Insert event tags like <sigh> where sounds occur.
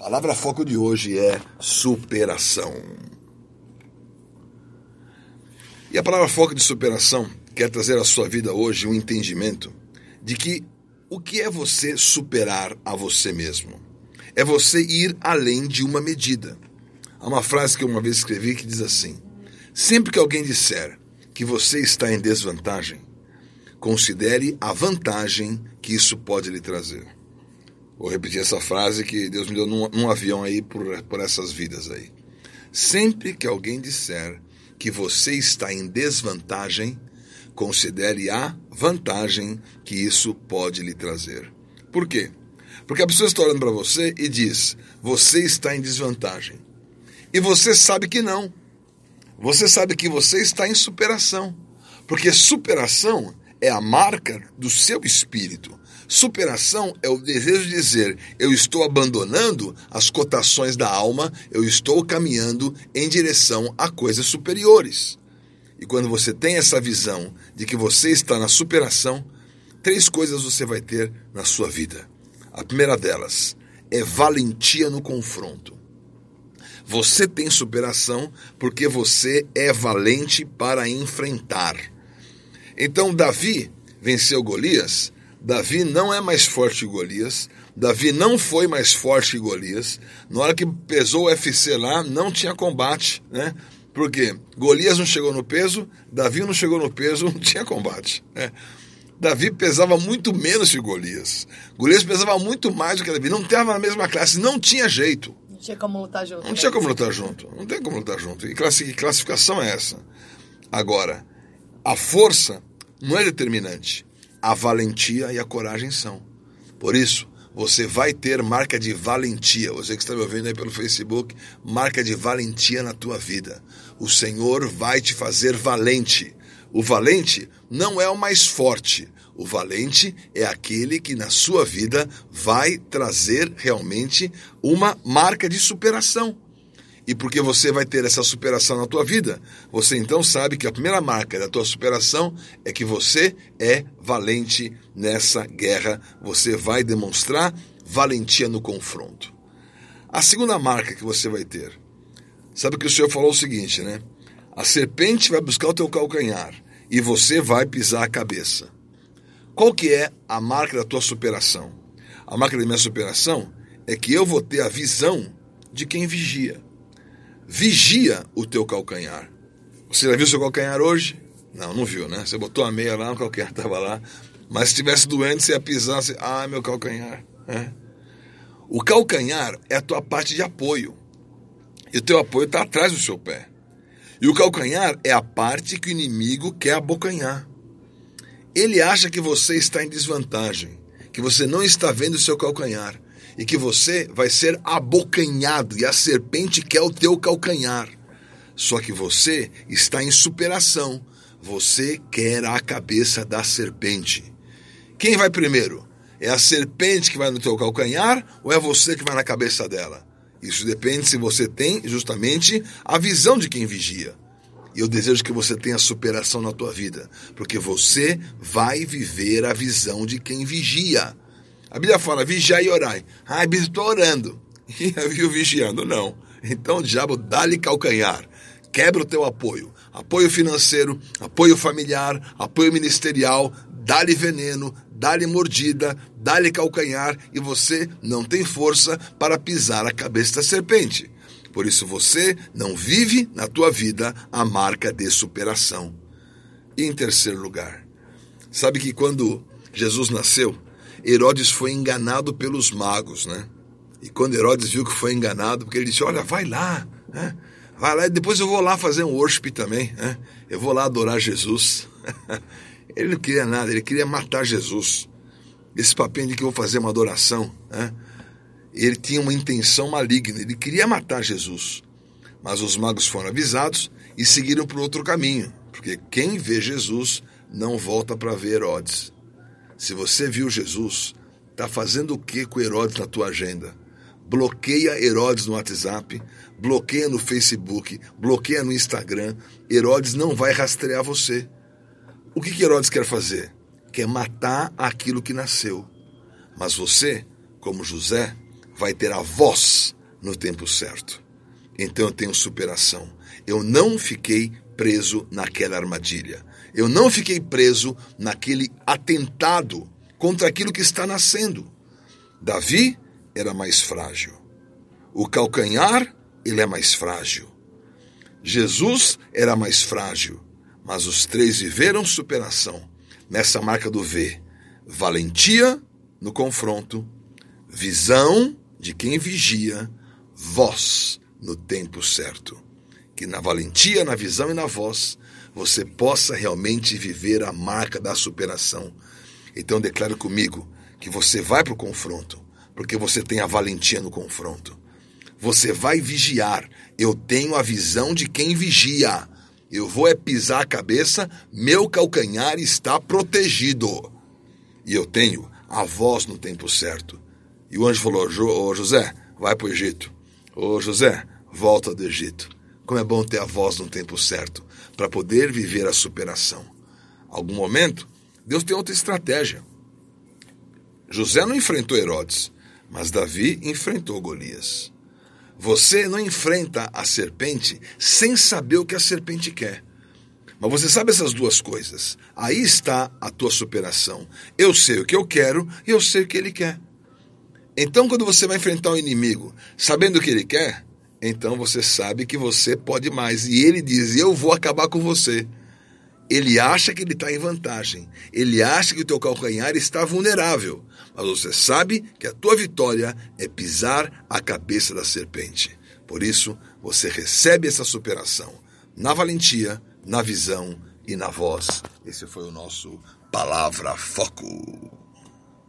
palavra foco de hoje é superação. E a palavra foco de superação quer trazer à sua vida hoje um entendimento de que o que é você superar a você mesmo? É você ir além de uma medida. Há uma frase que eu uma vez escrevi que diz assim: Sempre que alguém disser que você está em desvantagem, considere a vantagem que isso pode lhe trazer. Vou repetir essa frase que Deus me deu num, num avião aí por, por essas vidas aí. Sempre que alguém disser que você está em desvantagem, considere a vantagem que isso pode lhe trazer. Por quê? Porque a pessoa está olhando para você e diz: você está em desvantagem. E você sabe que não. Você sabe que você está em superação. Porque superação é a marca do seu espírito. Superação é o desejo de dizer: eu estou abandonando as cotações da alma, eu estou caminhando em direção a coisas superiores. E quando você tem essa visão de que você está na superação, três coisas você vai ter na sua vida. A primeira delas é valentia no confronto. Você tem superação porque você é valente para enfrentar. Então, Davi venceu Golias Davi não é mais forte que Golias. Davi não foi mais forte que Golias. Na hora que pesou o UFC lá, não tinha combate, né? Porque Golias não chegou no peso, Davi não chegou no peso, <laughs> não tinha combate. Né? Davi pesava muito menos que Golias. Golias pesava muito mais do que Davi. Não estava na mesma classe, não tinha jeito. Não tinha como lutar junto. Não tinha como lutar junto. Não tem como lutar junto. E classificação é essa. Agora, a força não é determinante a valentia e a coragem são. Por isso, você vai ter marca de valentia. Você que está me ouvindo aí pelo Facebook, marca de valentia na tua vida. O Senhor vai te fazer valente. O valente não é o mais forte. O valente é aquele que na sua vida vai trazer realmente uma marca de superação. E porque você vai ter essa superação na tua vida, você então sabe que a primeira marca da tua superação é que você é valente nessa guerra. Você vai demonstrar valentia no confronto. A segunda marca que você vai ter, sabe que o Senhor falou o seguinte, né? A serpente vai buscar o teu calcanhar e você vai pisar a cabeça. Qual que é a marca da tua superação? A marca da minha superação é que eu vou ter a visão de quem vigia vigia o teu calcanhar. Você já viu seu calcanhar hoje? Não, não viu, né? Você botou a meia lá, o calcanhar estava lá. Mas se estivesse doente, você ia pisar, você... ah, meu calcanhar. É. O calcanhar é a tua parte de apoio. E o teu apoio está atrás do seu pé. E o calcanhar é a parte que o inimigo quer abocanhar. Ele acha que você está em desvantagem, que você não está vendo o seu calcanhar e que você vai ser abocanhado e a serpente quer o teu calcanhar. Só que você está em superação. Você quer a cabeça da serpente. Quem vai primeiro? É a serpente que vai no teu calcanhar ou é você que vai na cabeça dela? Isso depende se você tem justamente a visão de quem vigia. E eu desejo que você tenha superação na tua vida, porque você vai viver a visão de quem vigia. A Bíblia fala, vigiai e orai. Ah, Bíblia, estou orando. <laughs> E eu vi vigiando. Não. Então o diabo dá-lhe calcanhar. Quebra o teu apoio. Apoio financeiro, apoio familiar, apoio ministerial, dá-lhe veneno, dá-lhe mordida, dá-lhe calcanhar e você não tem força para pisar a cabeça da serpente. Por isso você não vive na tua vida a marca de superação. E em terceiro lugar, sabe que quando Jesus nasceu, Herodes foi enganado pelos magos, né? E quando Herodes viu que foi enganado, porque ele disse: Olha, vai lá, né? vai lá, e depois eu vou lá fazer um worship também, né? eu vou lá adorar Jesus. <laughs> ele não queria nada, ele queria matar Jesus. Esse papinho de que eu vou fazer uma adoração, né? ele tinha uma intenção maligna, ele queria matar Jesus. Mas os magos foram avisados e seguiram por outro caminho, porque quem vê Jesus não volta para ver Herodes. Se você viu Jesus, está fazendo o que com Herodes na tua agenda? Bloqueia Herodes no WhatsApp, bloqueia no Facebook, bloqueia no Instagram. Herodes não vai rastrear você. O que, que Herodes quer fazer? Quer matar aquilo que nasceu. Mas você, como José, vai ter a voz no tempo certo. Então eu tenho superação. Eu não fiquei preso naquela armadilha. Eu não fiquei preso naquele atentado contra aquilo que está nascendo. Davi era mais frágil. O calcanhar, ele é mais frágil. Jesus era mais frágil, mas os três viveram superação nessa marca do V. Valentia no confronto, visão de quem vigia, voz no tempo certo. Que na valentia, na visão e na voz você possa realmente viver a marca da superação. Então declaro comigo que você vai para o confronto, porque você tem a valentia no confronto. Você vai vigiar. Eu tenho a visão de quem vigia. Eu vou é pisar a cabeça, meu calcanhar está protegido. E eu tenho a voz no tempo certo. E o anjo falou: Ô José, vai para o Egito. Ô José, volta do Egito. Como é bom ter a voz no tempo certo para poder viver a superação. Algum momento, Deus tem outra estratégia. José não enfrentou Herodes, mas Davi enfrentou Golias. Você não enfrenta a serpente sem saber o que a serpente quer. Mas você sabe essas duas coisas. Aí está a tua superação. Eu sei o que eu quero e eu sei o que ele quer. Então, quando você vai enfrentar o um inimigo, sabendo o que ele quer, então você sabe que você pode mais. E ele diz: Eu vou acabar com você. Ele acha que ele está em vantagem. Ele acha que o teu calcanhar está vulnerável mas você sabe que a tua vitória é pisar a cabeça da serpente. Por isso, você recebe essa superação na valentia, na visão e na voz. Esse foi o nosso Palavra Foco.